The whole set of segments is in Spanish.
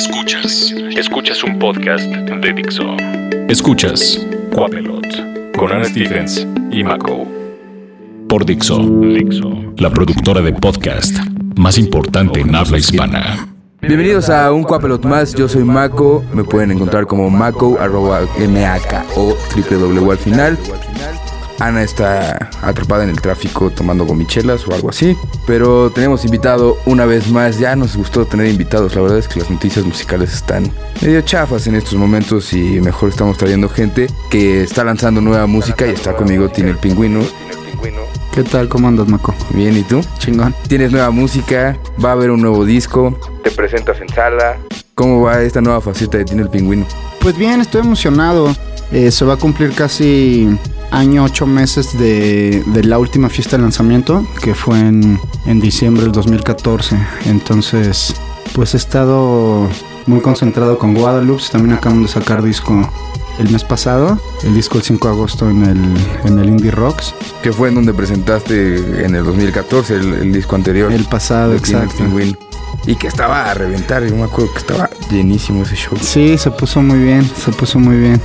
Escuchas. Escuchas un podcast de Dixo. Escuchas Quapelot con Ana Stevens y Mako. Por Dixo. Dixo. La productora de podcast más importante en habla hispana. Bienvenidos a un Cuapelot más, yo soy Mako, me pueden encontrar como Mako, arroba M-A-K o www al final. Ana está atrapada en el tráfico tomando gomichelas o algo así. Pero tenemos invitado una vez más. Ya nos gustó tener invitados. La verdad es que las noticias musicales están medio chafas en estos momentos y mejor estamos trayendo gente que está lanzando nueva música y está conmigo tiene el pingüino. ¿Qué tal? ¿Cómo andas, Maco? Bien, ¿y tú? Chingón. Tienes nueva música, va a haber un nuevo disco, te presentas en sala. ¿Cómo va esta nueva faceta de Tiene el Pingüino? Pues bien, estoy emocionado. Eh, se va a cumplir casi año, ocho meses de, de, la última fiesta de lanzamiento, que fue en, en diciembre del 2014. Entonces, pues he estado muy concentrado con Guadalupe. También acaban de sacar disco el mes pasado, el disco el 5 de agosto en el, en el Indie Rocks. Que fue en donde presentaste en el 2014 el, el disco anterior. El pasado, exacto. Y que estaba a reventar, yo me acuerdo que estaba llenísimo ese show. Sí, se puso muy bien, se puso muy bien.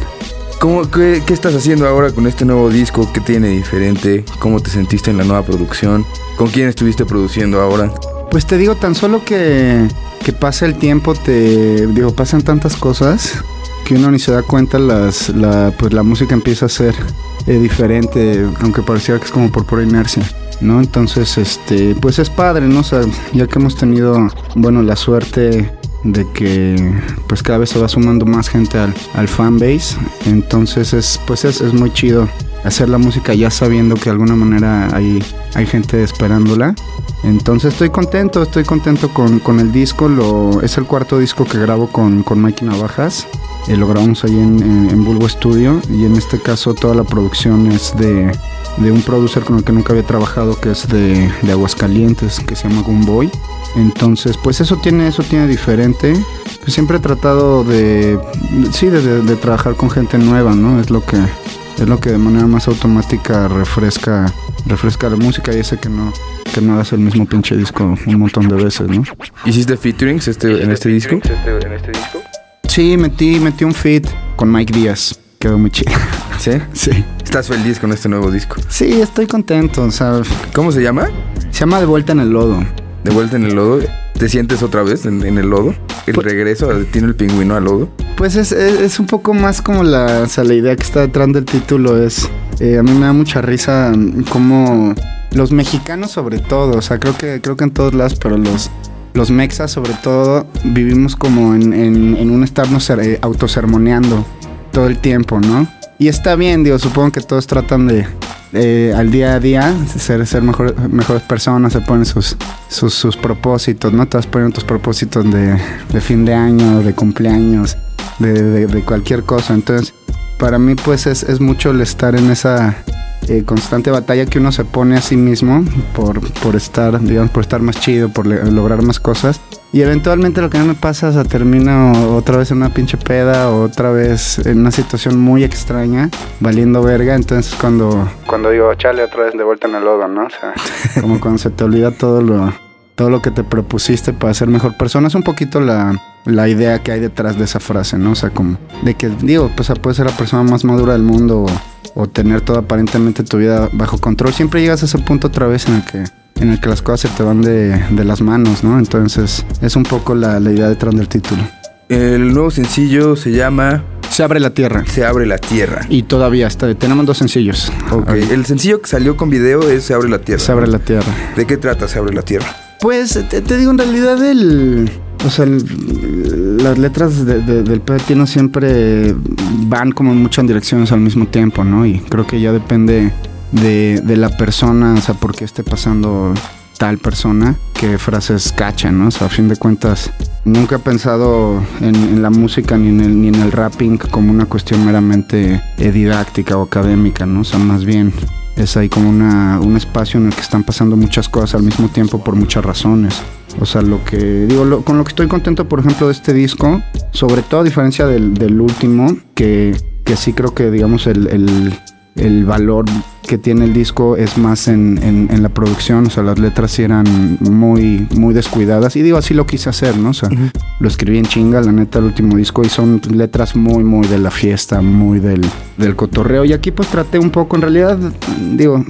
¿Cómo, qué, qué, estás haciendo ahora con este nuevo disco? ¿Qué tiene diferente? ¿Cómo te sentiste en la nueva producción? ¿Con quién estuviste produciendo ahora? Pues te digo, tan solo que, que pasa el tiempo, te digo, pasan tantas cosas que uno ni se da cuenta, las, la, pues la música empieza a ser eh, diferente, aunque pareciera que es como por pura inercia. ¿No? Entonces, este, pues es padre, ¿no? Ya que hemos tenido, bueno, la suerte de que pues cada vez se va sumando más gente al, al fanbase, entonces es, pues es, es, muy chido hacer la música ya sabiendo que de alguna manera hay, hay gente esperándola. Entonces estoy contento, estoy contento con, con el disco, lo, es el cuarto disco que grabo con, con Mikey Navajas. Eh, lo grabamos ahí en, en, en, Bulbo Studio y en este caso toda la producción es de, de un producer con el que nunca había trabajado que es de, de Aguascalientes que se llama Boy entonces pues eso tiene eso tiene diferente. Pues siempre he tratado de sí de, de, de, trabajar con gente nueva no es lo que es lo que de manera más automática refresca refresca la música y ese que no que no hagas el mismo pinche disco un montón de veces no hiciste featurings este en este disco en este disco sí metí metí un feat con Mike Díaz quedó muy chido sí sí ¿Estás feliz con este nuevo disco? Sí, estoy contento, o sea, ¿Cómo se llama? Se llama De Vuelta en el Lodo. ¿De Vuelta en el Lodo? ¿Te sientes otra vez en, en el lodo? ¿El pues, regreso tiene el pingüino al lodo? Pues es, es, es, un poco más como la, o sea, la idea que está detrás del título es... Eh, a mí me da mucha risa como los mexicanos sobre todo, o sea, creo que, creo que en todos lados, pero los, los mexas sobre todo vivimos como en, en, en un estarnos eh, autosermoneando todo el tiempo, ¿no? Y está bien, digo, supongo que todos tratan de, al día a día ser, ser mejor, mejores personas, se ponen sus, sus, sus propósitos, ¿no? Te vas poniendo tus propósitos de, de fin de año, de cumpleaños, de, de, de, cualquier cosa. Entonces, para mí, pues es, es mucho el estar en esa eh, constante batalla que uno se pone a sí mismo por, por estar, digamos, por estar más chido, por lograr más cosas. Y eventualmente lo que no me pasa es que termino otra vez en una pinche peda o otra vez en una situación muy extraña, valiendo verga. Entonces cuando, cuando digo, chale otra vez de vuelta en el lodo, ¿no? O sea, como cuando se te olvida todo lo, todo lo que te propusiste para ser mejor persona. Es un poquito la, la idea que hay detrás de esa frase, ¿no? O sea, como de que, digo, pues puedes ser la persona más madura del mundo o, o tener todo aparentemente tu vida bajo control. Siempre llegas a ese punto otra vez en el que en el que las cosas se te van de, de las manos, ¿no? Entonces es un poco la, la, idea detrás del título. El nuevo sencillo se llama... Se abre la tierra. Se abre la tierra. Y todavía está. Tenemos dos sencillos. Ok. okay. El sencillo que salió con video es Se abre la tierra. Se abre la tierra. ¿De qué trata Se abre la tierra? Pues te, te digo, en realidad el... O sea, el, las letras de, de, del no siempre van como en direcciones al mismo tiempo, ¿no? Y creo que ya depende de, de, la persona, o sea, por qué esté pasando tal persona, qué frases cachan, ¿no? O sea, a fin de cuentas, nunca he pensado en, en la música ni en, el, ni en el rapping como una cuestión meramente eh, didáctica o académica, ¿no? O sea, más bien es ahí como una, un espacio en el que están pasando muchas cosas al mismo tiempo por muchas razones. O sea, lo que digo, lo, con lo que estoy contento, por ejemplo, de este disco, sobre todo a diferencia del, del último, que, que sí creo que, digamos, el, el el valor que tiene el disco es más en, en, la producción, o sea, las letras sí eran muy, muy descuidadas. Y digo, así lo quise hacer, ¿no? O sea, lo escribí en chinga, la neta, el último disco, y son letras muy, muy de la fiesta, muy del, del cotorreo. Y aquí pues traté un poco, en realidad, digo,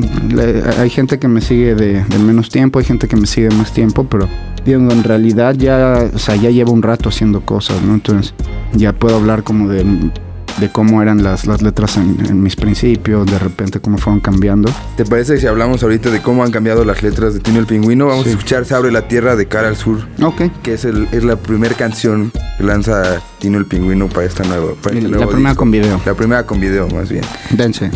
hay gente que me sigue de, de menos tiempo, hay gente que me sigue de más tiempo, pero digo, en realidad ya, o sea, ya llevo un rato haciendo cosas, ¿no? Entonces ya puedo hablar como de de cómo eran las, las letras en, mis principios, de repente cómo fueron cambiando. ¿Te parece si hablamos ahorita de cómo han cambiado las letras de Tino el Pingüino? Vamos a escuchar Se abre la tierra de cara al sur. Ok. Que es, el, es la primera canción que lanza Tino el Pingüino para esta nueva. Para este la primera con video. La primera con video, más bien. Dense.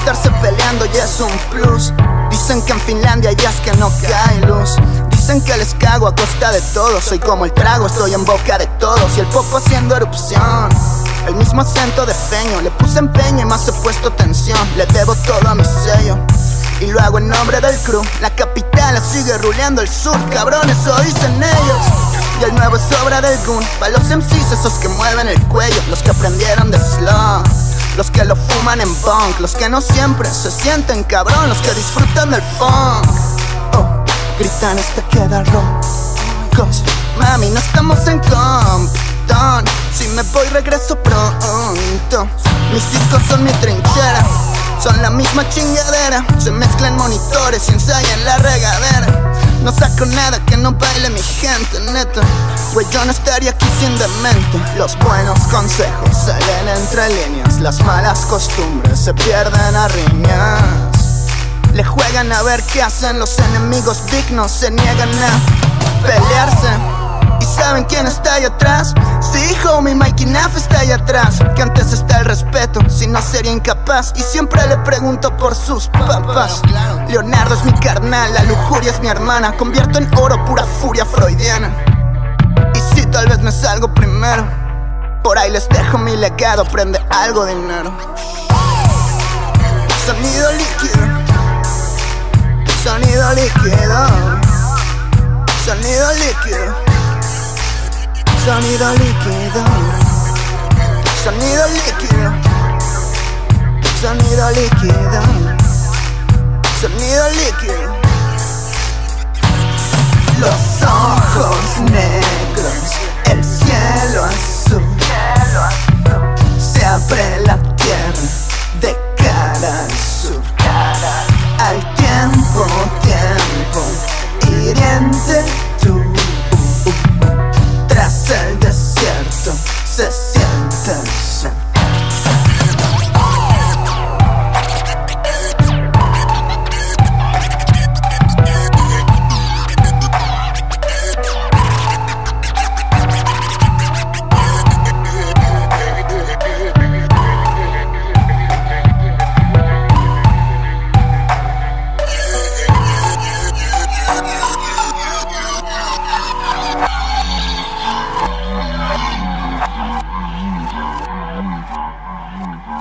Estarse peleando ya es un plus. Dicen que en Finlandia ya es que no cae luz. Dicen que les cago a costa de todo. Soy como el trago, estoy en boca de todos. Y el popo haciendo erupción. El mismo acento de feño, le puse empeño y más he puesto tensión. Le debo todo a mi sello. Y lo hago en nombre del crew. La capital la sigue ruleando el sur, cabrones, eso dicen ellos. Y el nuevo es obra del gun. Pa' los MCs, esos que mueven el cuello. Los que aprendieron de slow. Los que lo fuman en bunk. Los que no siempre se sienten cabrón. Los que disfrutan del funk. Oh, gritan hasta que da Mami, no estamos en comp. Si me voy regreso pronto Mis discos son mi trinchera Son la misma chingadera Se mezclan monitores y ensayan la regadera No saco nada que no baile mi gente, neta. Pues yo no estaría aquí sin demente. Los buenos consejos salen entre líneas. Las malas costumbres se pierden a riñas. Le juegan a ver qué hacen los enemigos dignos, se niegan a pelearse. ¿Y saben quién está ahí atrás? Sí, homie, Mikey Naff está ahí atrás. Que antes está el respeto, si no sería incapaz. Y siempre le pregunto por sus papás. Leonardo es mi carnal, la lujuria es mi hermana. Convierto en oro pura furia freudiana. Y si tal vez me salgo primero. Por ahí les dejo mi legado, prende algo dinero. Sonido líquido. Sonido líquido. Sonido líquido Sonido líquido, sonido líquido, sonido líquido,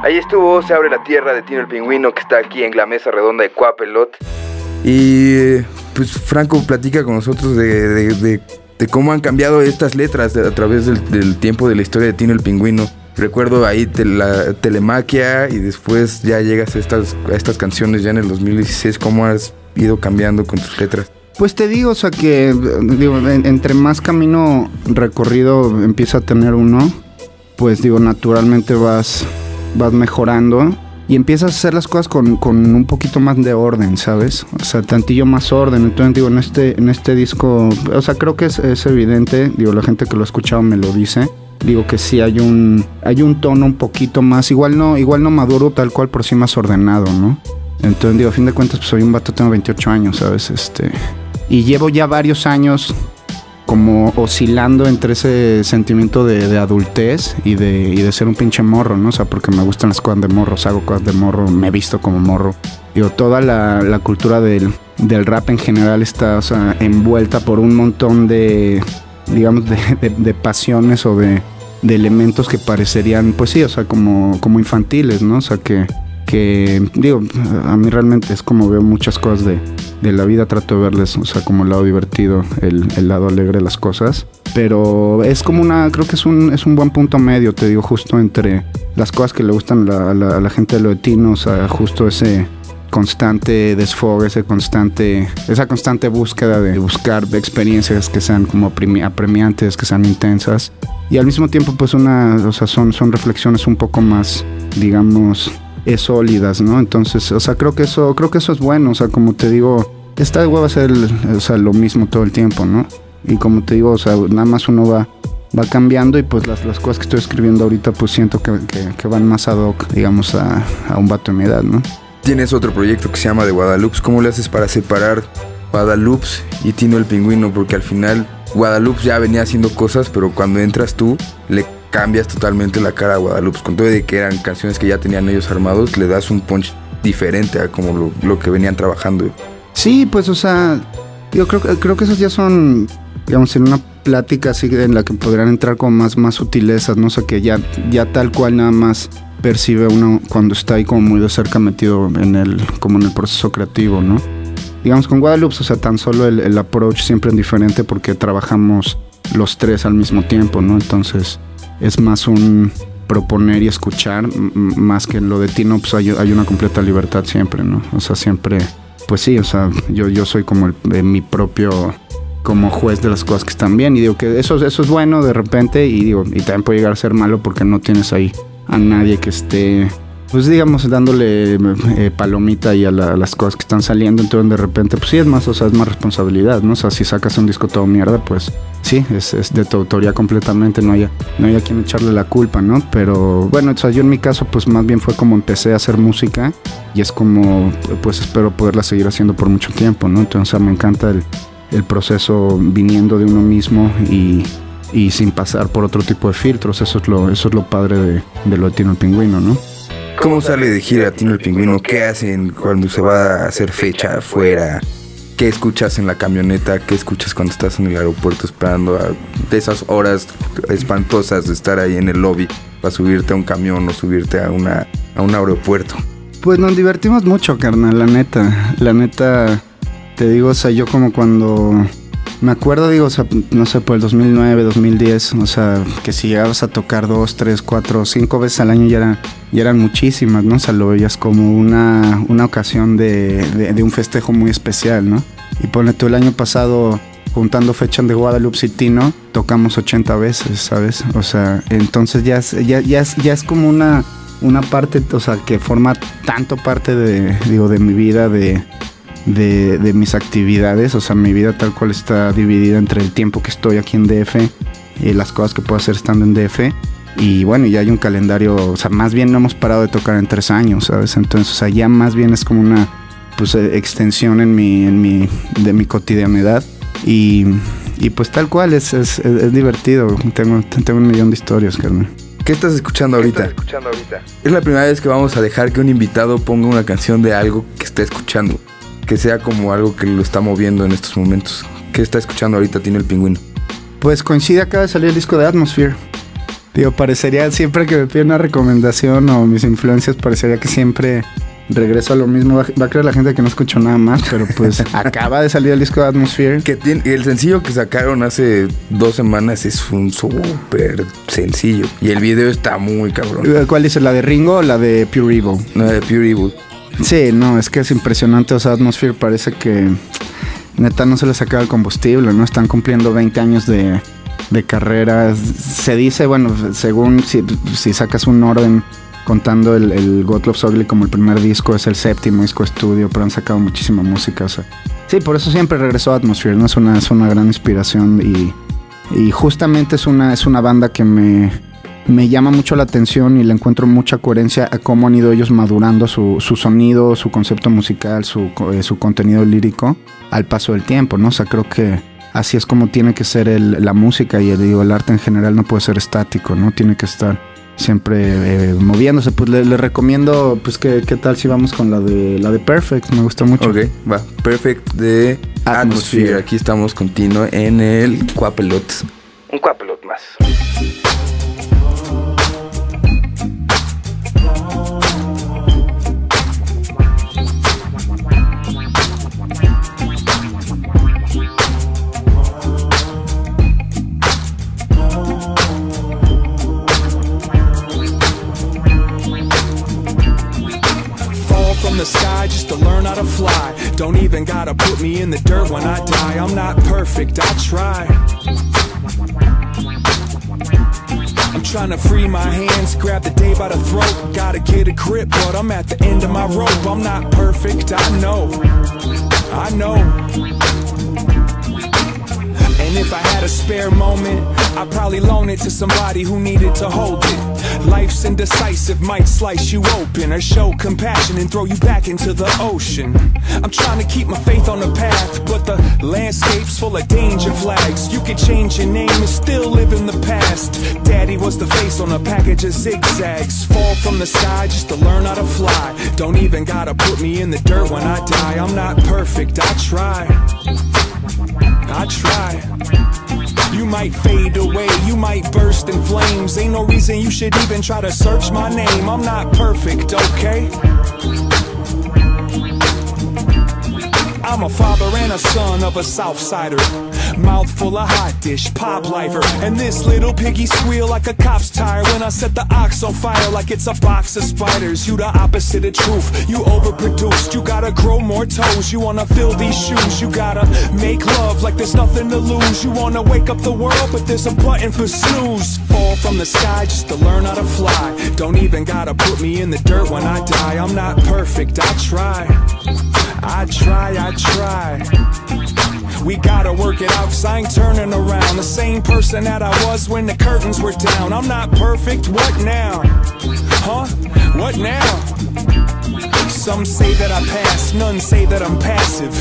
Ahí estuvo Se abre la tierra de Tino el Pingüino que está aquí en la mesa redonda de Cuapelot. Y pues Franco platica con nosotros de, cómo han cambiado estas letras a través del, tiempo de la historia de Tino el Pingüino. Recuerdo ahí la telemaquia y después ya llegas a estas, a estas canciones ya en el 2016. ¿Cómo has ido cambiando con tus letras? Pues te digo, o sea que digo, entre más camino recorrido empieza a tener uno, pues digo, naturalmente vas vas mejorando y empiezas a hacer las cosas con, un poquito más de orden, ¿sabes? O sea, tantillo más orden. Entonces, digo, en este, en este disco, o sea, creo que es, es evidente, digo, la gente que lo ha escuchado me lo dice. Digo que sí hay un, hay un tono un poquito más, igual no, igual no maduro tal cual, pero sí más ordenado, ¿no? Entonces, digo, a fin de cuentas, pues soy un vato, tengo 28 años, ¿sabes? Este, y llevo ya varios años como oscilando entre ese sentimiento de, adultez y de, y de, ser un pinche morro, ¿no? O sea, porque me gustan las cosas de morros, hago cosas de morro, me visto como morro. Digo, toda la, la cultura del, del, rap en general está o sea, envuelta por un montón de, digamos, de, de pasiones o de, elementos que parecerían, pues sí, o sea, como, como infantiles, ¿no? O sea, que, que digo, a mí realmente es como veo muchas cosas de, de la vida, trato de verles, o sea, como el lado divertido, el, el, lado alegre de las cosas. Pero es como una, creo que es un, es un buen punto medio, te digo, justo entre las cosas que le gustan a la, gente de lo etino, o sea, justo ese constante desfogue, ese constante, esa constante búsqueda de buscar experiencias que sean como apremiantes, que sean intensas. Y al mismo tiempo, pues una, o sea, son, son reflexiones un poco más, digamos, es sólidas, ¿no? Entonces, o sea, creo que eso, creo que eso es bueno, o sea, como te digo, esta va a ser o sea, lo mismo todo el tiempo, ¿no? Y como te digo, o sea, nada más uno va, va cambiando y pues las, las cosas que estoy escribiendo ahorita pues siento que, que, van más ad hoc, digamos, a, a, un vato de mi edad, ¿no? Tienes otro proyecto que se llama de Guadalupe, ¿cómo le haces para separar Guadalupe y Tino el Pingüino? Porque al final Guadalupe ya venía haciendo cosas, pero cuando entras tú le cambias totalmente la cara a Guadalupe. Con todo de que eran canciones que ya tenían ellos armados, le das un punch diferente a como lo, que venían trabajando. Sí, pues, o sea, yo creo, creo que esos ya son, digamos, en una plática así en la que podrían entrar con más, más sutilezas, ¿no? O sea, que ya, ya tal cual nada más percibe uno cuando está ahí como muy de cerca metido en el, como en el proceso creativo, ¿no? Digamos, con Guadalupe, o sea, tan solo el, el approach siempre es diferente porque trabajamos los tres al mismo tiempo, ¿no? Entonces, es más un proponer y escuchar, más que lo de Tino, pues hay, una completa libertad siempre, ¿no? O sea, siempre, pues sí, o sea, yo, yo soy como el, mi propio como juez de las cosas que están bien y digo que eso, eso es bueno de repente y digo, y también puede llegar a ser malo porque no tienes ahí a nadie que esté pues digamos, dándole eh, palomita y a, las cosas que están saliendo, entonces de repente, pues sí es más, o sea, es más responsabilidad, ¿no? O sea, si sacas un disco todo mierda, pues sí, es, de tu autoría completamente, no hay, no hay a quien echarle la culpa, ¿no? Pero bueno, o sea, yo en mi caso, pues más bien fue como empecé a hacer música y es como, pues espero poderla seguir haciendo por mucho tiempo, ¿no? Entonces, o sea, me encanta el, el proceso viniendo de uno mismo y, y sin pasar por otro tipo de filtros, eso es lo, eso es lo padre de, de lo de Tino el Pingüino, ¿no? ¿Cómo sale de gira Tino el Pingüino? ¿Qué hacen cuando se va a hacer fecha afuera? ¿Qué escuchas en la camioneta? ¿Qué escuchas cuando estás en el aeropuerto esperando a esas horas espantosas de estar ahí en el lobby para subirte a un camión o subirte a, una, a un aeropuerto? Pues nos divertimos mucho, carnal, la neta. La neta, te digo, o sea, yo como cuando me acuerdo, digo, o sea, no sé, por el 2009, 2010, o sea, que si llegabas a tocar dos, tres, cuatro, cinco veces al año ya, era, ya eran muchísimas, ¿no? O sea, lo veías como una, una ocasión de, de, un festejo muy especial, ¿no? Y ponle tú el año pasado, juntando fechas de Guadalupe City, ¿no? Tocamos 80 veces, ¿sabes? O sea, entonces ya es, ya, ya es, ya es como una, una parte, o sea, que forma tanto parte de, digo, de mi vida, de de, mis actividades, o sea, mi vida tal cual está dividida entre el tiempo que estoy aquí en DF y las cosas que puedo hacer estando en DF. Y bueno, ya hay un calendario, o sea, más bien no hemos parado de tocar en tres años, ¿sabes? Entonces, o sea, ya más bien es como una pues, eh, extensión en mi, en mi, de mi cotidianidad. Y, y pues tal cual, es, es, es, divertido. Tengo, tengo un millón de historias, Carmen. ¿Qué estás escuchando ahorita? ¿Qué estás escuchando ahorita? Es la primera vez que vamos a dejar que un invitado ponga una canción de algo que esté escuchando que sea como algo que lo está moviendo en estos momentos. ¿Qué está escuchando ahorita tiene el pingüino? Pues coincide, acaba de salir el disco de Atmosphere. Digo, parecería siempre que me piden una recomendación o mis influencias, parecería que siempre regreso a lo mismo. Va, a creer la gente que no escucho nada más, pero pues acaba de salir el disco de Atmosphere. Que tiene, el sencillo que sacaron hace dos semanas es un súper sencillo. Y el video está muy cabrón. ¿Cuál dice? ¿La de Ringo o la de Pure Evil? La de Pure Evil. Sí, no, es que es impresionante. O sea, Atmosphere parece que neta no se les acaba el combustible, ¿no? Están cumpliendo 20 años de, carrera. Se dice, bueno, según si, sacas un orden contando el, el Gottlob Ugly como el primer disco, es el séptimo disco estudio, pero han sacado muchísima música. Sí, por eso siempre regresó a Atmosphere, ¿no? Es una, es una gran inspiración y, y justamente es una, es una banda que me me llama mucho la atención y le encuentro mucha coherencia a cómo han ido ellos madurando su, su sonido, su concepto musical, su, eh, su, contenido lírico al paso del tiempo, ¿no? O sea, creo que así es como tiene que ser el, la música y el, digo, el arte en general no puede ser estático, ¿no? Tiene que estar siempre eh, moviéndose. Pues le, le, recomiendo, pues, ¿qué, ¿qué tal si vamos con la de la de Perfect? Me gusta mucho. Ok, va. Perfect de Atmosphere. Atmosphere. Aquí estamos continuo en el Quapelot. Un Quapelot más. Put me in the dirt when I die. I'm not perfect, I try. I'm trying to free my hands, grab the day by the throat. Gotta get a grip, but I'm at the end of my rope. I'm not perfect, I know. I know. And if I had a spare moment, I'd probably loan it to somebody who needed to hold it. Life's indecisive, might slice you open or show compassion and throw you back into the ocean. I'm trying to keep my faith on the path, but the landscape's full of danger flags. You could change your name and still live in the past. Daddy was the face on a package of zigzags. Fall from the sky just to learn how to fly. Don't even gotta put me in the dirt when I die. I'm not perfect, I try. I try. You might fade away, you might burst in flames. Ain't no reason you should even try to search my name. I'm not perfect, okay? I'm a father and a son of a Southsider. Mouth full of hot dish, pop lifer. And this little piggy squeal like a cop's tire when I set the ox on fire like it's a box of spiders. You the opposite of truth. You overproduced. You gotta grow more toes. You wanna fill these shoes. You gotta make love like there's nothing to lose. You wanna wake up the world, but there's a button for snooze. Fall from the sky just to learn how to fly. Don't even gotta put me in the dirt when I die. I'm not perfect, I try. I try, I try. We gotta work it out, cause I ain't turning around. The same person that I was when the curtains were down. I'm not perfect, what now? Huh? What now? Some say that I pass, none say that I'm passive.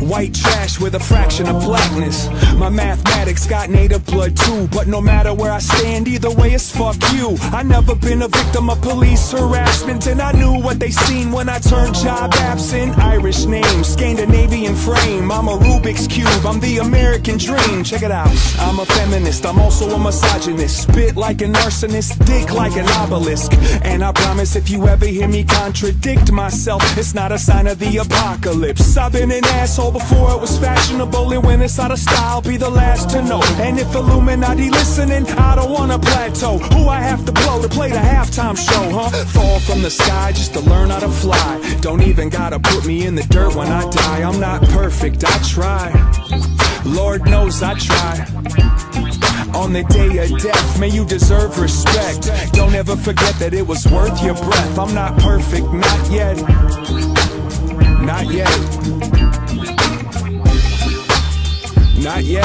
White trash with a fraction of blackness. My mathematics got native blood too, but no matter where I stand, either way it's fuck you. I never been a victim of police harassment, and I knew what they seen when I turned job absent. Irish name, Scandinavian frame. I'm a Rubik's cube, I'm the American dream. Check it out. I'm a feminist, I'm also a misogynist. Spit like an arsonist, dick like an obelisk. And I promise if you ever hear me contradict myself, it's not a sign of the apocalypse. I've been an asshole before it was fashionable, and when it's out of style, be the last to know. And if Illuminati listening, I don't wanna plateau. Who I have to blow to play the halftime show, huh? Fall from the sky just to learn how to fly. Don't even gotta put me in the dirt when I die. I'm not perfect, I try. Lord knows I try. On the day of death, may you deserve respect. Don't ever forget that it was worth your breath. I'm not perfect, not yet. Not yet. Not yet.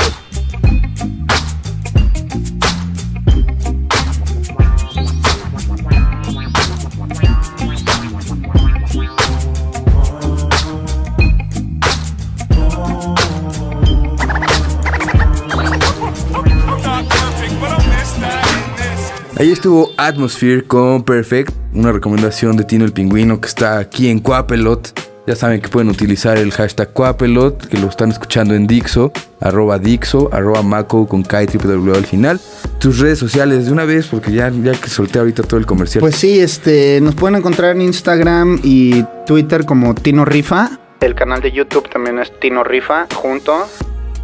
Ahí estuvo Atmosphere con Perfect, una recomendación de Tino el Pingüino que está aquí en Quapelot. Ya saben que pueden utilizar el hashtag Quapelot, que lo están escuchando en Dixo, arroba Dixo, arroba Maco con K y al final. Tus redes sociales de una vez, porque ya, ya que solté ahorita todo el comercial. Pues sí, este, nos pueden encontrar en Instagram y Twitter como Tino Rifa. El canal de YouTube también es Tino Rifa, junto.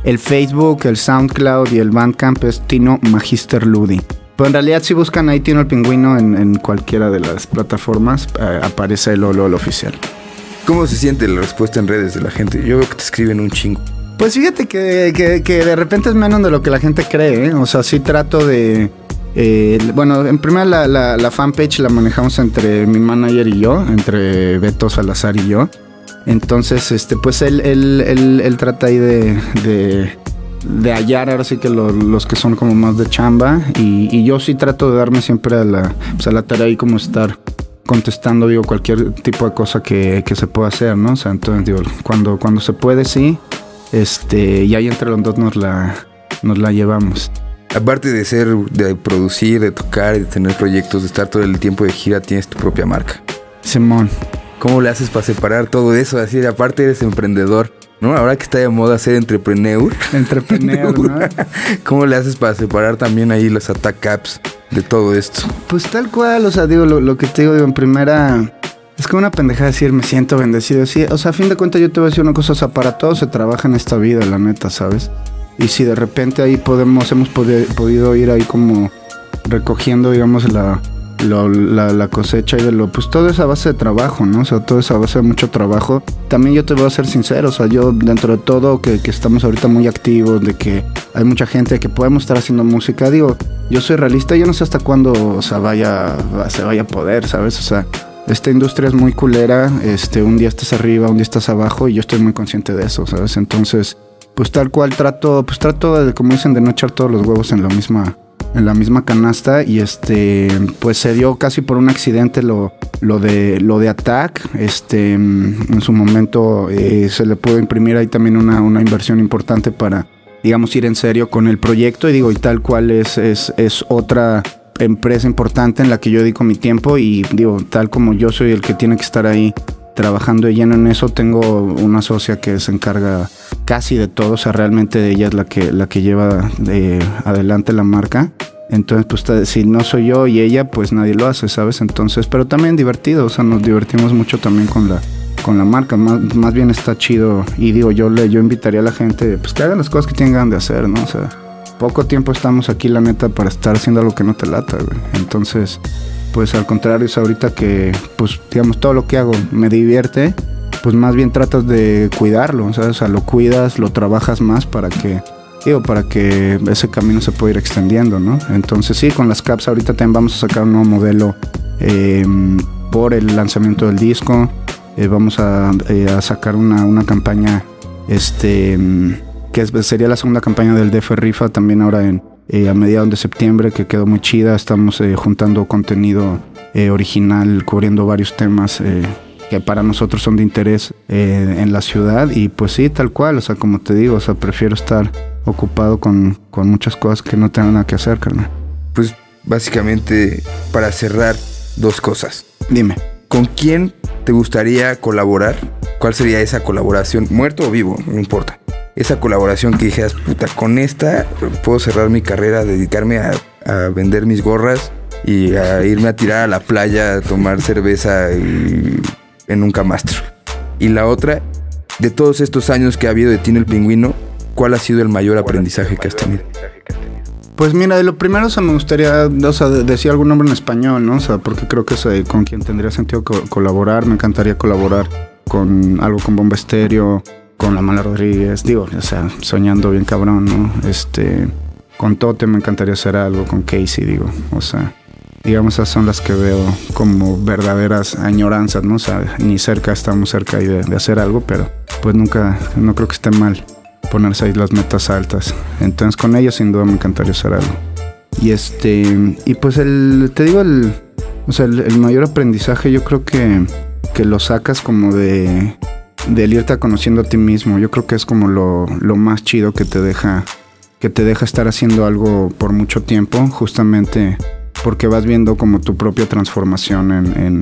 El Facebook, el SoundCloud y el Bandcamp es Tino Magister Ludi. Pero en realidad si buscan ahí Tino el Pingüino en, en cualquiera de las plataformas, eh, aparece el Olo, el oficial. ¿Cómo se siente la respuesta en redes de la gente? Yo veo que te escriben un chingo. Pues fíjate que, que, de repente es menos de lo que la gente cree, ¿eh? O sea, sí trato de... eh, bueno, en primera la, la, fanpage la manejamos entre mi manager y yo, entre Beto Salazar y yo. Entonces, este, pues él, él, él, trata ahí de, de, de hallar ahora sí que lo- los que son como más de chamba y, yo sí trato de darme siempre a la, pues, a la tarea y como estar contestando, digo, cualquier tipo de cosa que, que se pueda hacer, ¿no? O sea, entonces, digo, cuando, cuando se puede, sí, este, y ahí entre los dos nos la, nos la llevamos. Aparte de ser, de producir, de tocar, de tener proyectos, de estar todo el tiempo de gira, tienes tu propia marca. Simón. ¿Cómo le haces para separar todo eso? Así, aparte eres emprendedor, ¿no? Ahora que está de moda ser entrepreneur. Entrepreneur, ¿no? ¿Cómo le haces para separar también ahí los attack caps de todo esto? Pues tal cual, o sea, digo, lo, que te digo, digo, en primera... Es como una pendejada decir, me siento bendecido. O sea, a fin de cuentas yo te voy a decir una cosa, o sea, para todo se trabaja en esta vida, la neta, ¿sabes? Y si de repente ahí podemos, hemos podi- podido ir ahí como recogiendo, digamos, la, la, cosecha y de lo, pues todo es a base de trabajo, ¿no? O sea, todo es a base de mucho trabajo. También yo te voy a ser sincero, o sea, yo dentro de todo que, que estamos ahorita muy activos, de que hay mucha gente que podemos estar haciendo música, digo, yo soy realista, yo no sé hasta cuándo, o sea, vaya, va- se vaya a poder, ¿sabes? O sea, esta industria es muy culera, este, un día estás arriba, un día estás abajo y yo estoy muy consciente de eso, ¿sabes? Entonces, pues tal cual trato, pues trato de, como dicen, de no echar todos los huevos en la misma, en la misma canasta y este, pues se dio casi por un accidente lo, lo de, lo de Attack, este, mm, en su momento eh, se le pudo imprimir ahí también una, una inversión importante para, digamos, ir en serio con el proyecto. Y digo, y tal cual es, es, es otra empresa importante en la que yo dedico mi tiempo. Y digo, tal como yo soy el que tiene que estar ahí trabajando lleno en eso, tengo una socia que se encarga casi de todo, o sea, realmente ella es la que, la que lleva eh, adelante la marca. Entonces, pues si no soy yo y ella, pues nadie lo hace, ¿sabes? Entonces, pero también divertido, o sea, nos divertimos mucho también con la, con la marca, más, más bien está chido. Y digo, yo le, yo invitaría a la gente, pues que hagan las cosas que tengan de hacer, ¿no? O sea, poco tiempo estamos aquí, la neta, para estar haciendo algo que no te lata, güey. Entonces, pues al contrario, es ahorita que, pues, digamos, todo lo que hago me divierte, pues más bien tratas de cuidarlo, ¿sabes? O sea, lo cuidas, lo trabajas más para que, digo, para que ese camino se pueda ir extendiendo, ¿no? Entonces, sí, con las caps ahorita también vamos a sacar un nuevo modelo eh, por el lanzamiento del disco. Eh, vamos a, eh, a sacar una, una campaña, este, mm, que sería la segunda campaña del DF Rifa también ahora en, eh, a mediados de septiembre, que quedó muy chida. Estamos eh, juntando contenido eh, original, cubriendo varios temas que para nosotros son de interés en la ciudad. Y pues sí, tal cual, o sea, como te digo, o sea, prefiero estar ocupado con, con muchas cosas que no tengo nada que hacer, carnal. Pues básicamente para cerrar dos cosas. Dime. ¿Con quién te gustaría colaborar? ¿Cuál sería esa colaboración? ¿Muerto o vivo? No importa. Esa colaboración que dijeras, puta, con esta puedo cerrar mi carrera, dedicarme a, a vender mis gorras y a irme a tirar a la playa a tomar cerveza en un camastro. Y la otra, de todos estos años que ha habido de ti en el pingüino, ¿cuál ha sido el mayor aprendizaje que has tenido? Pues mira, de lo primero o sea, me gustaría, o sea, de- decir algún nombre en español, ¿no? O sea, porque creo que es eh, con quien tendría sentido co- colaborar. Me encantaría colaborar con algo con Bomba Estéreo, con La Mala Rodríguez, digo, o sea, soñando bien cabrón, ¿no? Este, con Tote me encantaría hacer algo, con Casey, digo, o sea, digamos, esas son las que veo como verdaderas añoranzas, ¿no? O sea, ni cerca estamos cerca ahí de, hacer algo, pero pues nunca, no creo que esté mal ponerse ahí las metas altas. Entonces con ellos sin duda me encantaría hacer algo. Y este, y pues el, te digo, el, o sea, el mayor aprendizaje yo creo que, que lo sacas como de, del irte conociendo a ti mismo. Yo creo que es como lo, lo más chido que te deja, que te deja estar haciendo algo por mucho tiempo, justamente porque vas viendo como tu propia transformación en, en,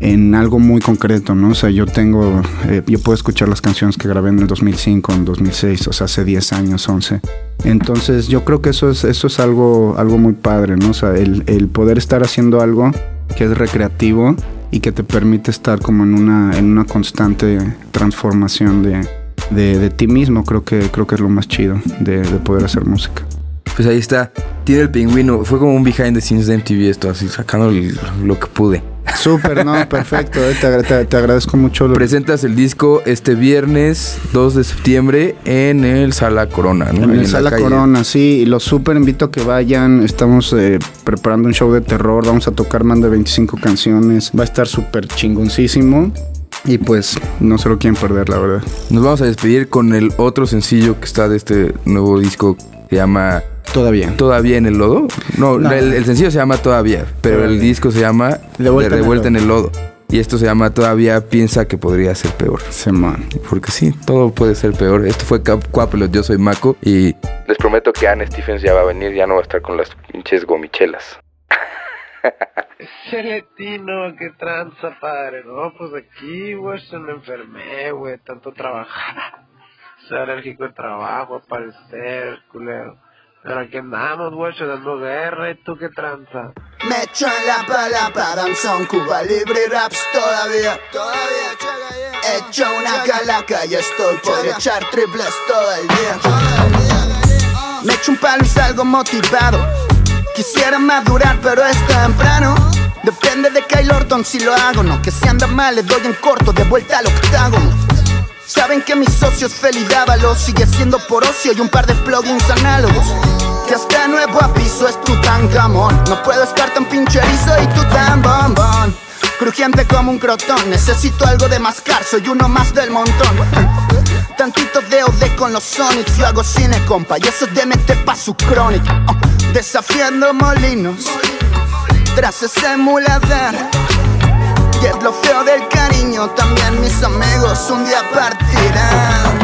en algo muy concreto, ¿no? O sea, yo tengo, eh, yo puedo escuchar las canciones que grabé en el 2005, en 2006, o sea, hace 10 años, 11. Entonces, yo creo que eso es, eso es algo, algo muy padre, ¿no? O sea, el, el poder estar haciendo algo que es recreativo y que te permite estar como en una, en una constante transformación de, de, ti mismo, creo que, creo que es lo más chido de, de poder hacer música. Pues ahí está. Tiene el pingüino. Fue como un behind the scenes de MTV esto, así sacando lo que pude. Súper, no, perfecto, eh, te, agra- te- te agradezco mucho. lo- Presentas el disco este viernes 2 de septiembre en el Sala Corona, ¿no? En Ahí el la Sala. Corona, sí, y los súper invito a que vayan. Estamos eh, preparando un show de terror, vamos a tocar más de 25 canciones, va a estar súper chingoncísimo. Y pues no se lo quieren perder, la verdad. Nos vamos a despedir con el otro sencillo que está de este nuevo disco que se llama Todavía. ¿Todavía en el lodo? No, No. El, el sencillo se llama Todavía, pero el disco se llama De vuelta De en el Revuelta en el lodo. Y esto se llama Todavía piensa que podría ser peor. Simón. Porque sí, todo puede ser peor. Esto fue Cap- Cuapelot, yo soy Mako y les prometo que Anne Stephens ya va a venir, ya no va a estar con las pinches gomichelas. Celetino, qué tranza, padre. No, pues aquí, güey, se me enfermé, güey, tanto trabajar. Soy alérgico al trabajo, al parecer, culero. Pero aquí andamos, güey, dando guerra, ¿y tú qué tranza? Me echo en la palapa, danzón, Cuba libre y raps todavía. Todavía, He hecho una calaca y estoy por echar triples todo el día. Me echo un palo y salgo motivado. Quisiera madurar, pero es temprano. Depende de Kyle Orton si lo hago, no. Que si anda mal, le doy en corto, de vuelta al octágono. Saben que mi socio es Sigue siendo por ocio y un par de plugins análogos. Que hasta nuevo aviso es Tutankamón No puedo estar tan pincherizo y tú tan bombón. Crujiente como un crotón Necesito algo de mascar, soy uno más del montón. Tantito de OD con los Sonics Yo hago cine, compa, y eso es meter pa' su crónica. Oh, Desafiando molinos Tras ese muladar y es lo feo del cariño, también mis amigos un día partirán.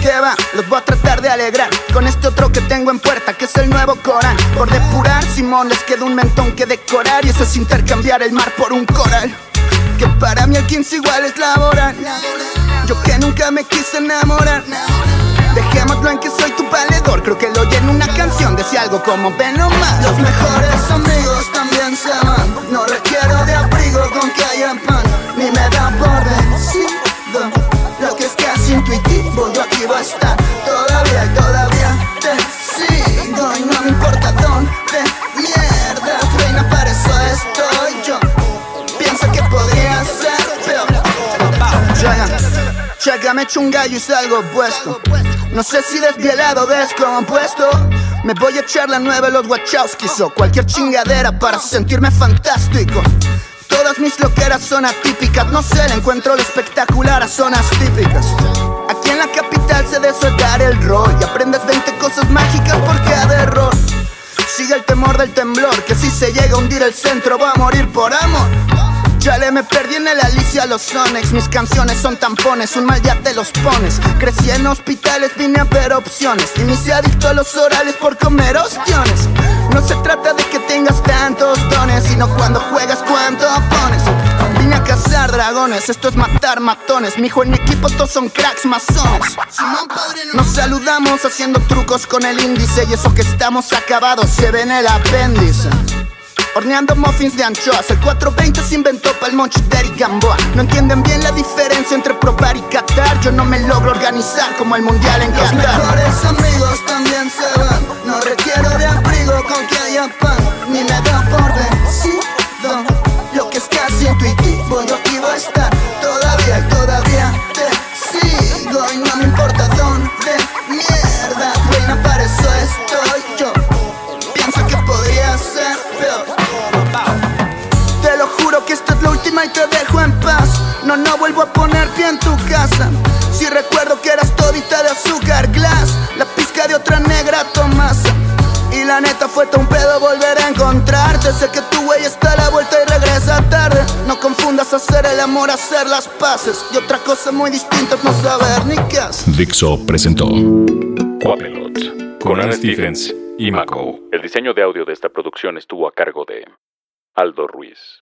¿Qué va? Los voy a tratar de alegrar con este otro que tengo en puerta, que es el nuevo Corán. Por depurar, Simón, les queda un mentón que decorar y eso es intercambiar el mar por un coral. Que para mí el 15 igual es laboral. Yo que nunca me quise enamorar. Dejémoslo en que soy tu valedor. Creo que lo oí en una canción. Decía algo como ven nomás. Los mejores amigos también se van. No requiero de abrigo con que haya pan. Ni me da por vencido. Lo que es casi intuitivo. Yo aquí voy a estar. Todavía y todavía te sigo. Y no me importa dónde mierda. Reina, para eso estoy yo. Piensa que podría ser peor. Llega, llega, me echo un gallo y salgo puesto. No sé si desvielado o descompuesto. Me voy a echar la nueva de los Wachowskis o cualquier chingadera para sentirme fantástico. Todas mis loqueras son atípicas, no sé, le encuentro lo espectacular a zonas típicas. Aquí en la capital se debe soltar el rol y aprendes 20 cosas mágicas por cada error. Sigue el temor del temblor, que si se llega a hundir el centro va a morir por amor. Ya le me perdí en el Alicia los Sonics Mis canciones son tampones, un mal ya te los pones. Crecí en hospitales, vine a ver opciones. Y me hice adicto a los orales por comer ostiones. No se trata de que tengas tantos dones Sino cuando juegas cuánto pones. Vine a cazar dragones, esto es matar matones. Mi hijo en mi equipo todos son cracks masones. Nos saludamos haciendo trucos con el índice Y eso que estamos acabados. Se ve en el apéndice Horneando muffins de anchoas. El 420 se inventó para el Monchi Daddy Gamboa. No entienden bien la diferencia entre probar y catar. Yo no me logro organizar como el mundial en Qatar. Los mejores amigos también se van. No requiero de abrigo con que haya pan. Ni me da por vencido Lo que es casi intuitivo Yo voy a estar fue todo un pedo volver a encontrarte Sé que tu güey está a la vuelta y regresa tarde No confundas hacer el amor, hacer las paces Y otra cosa muy distinta es no saber ni qué hacer Dixo presentó Cuapelot con Anne Stephens y Mako. El diseño de audio de esta producción estuvo a cargo de Aldo Ruiz.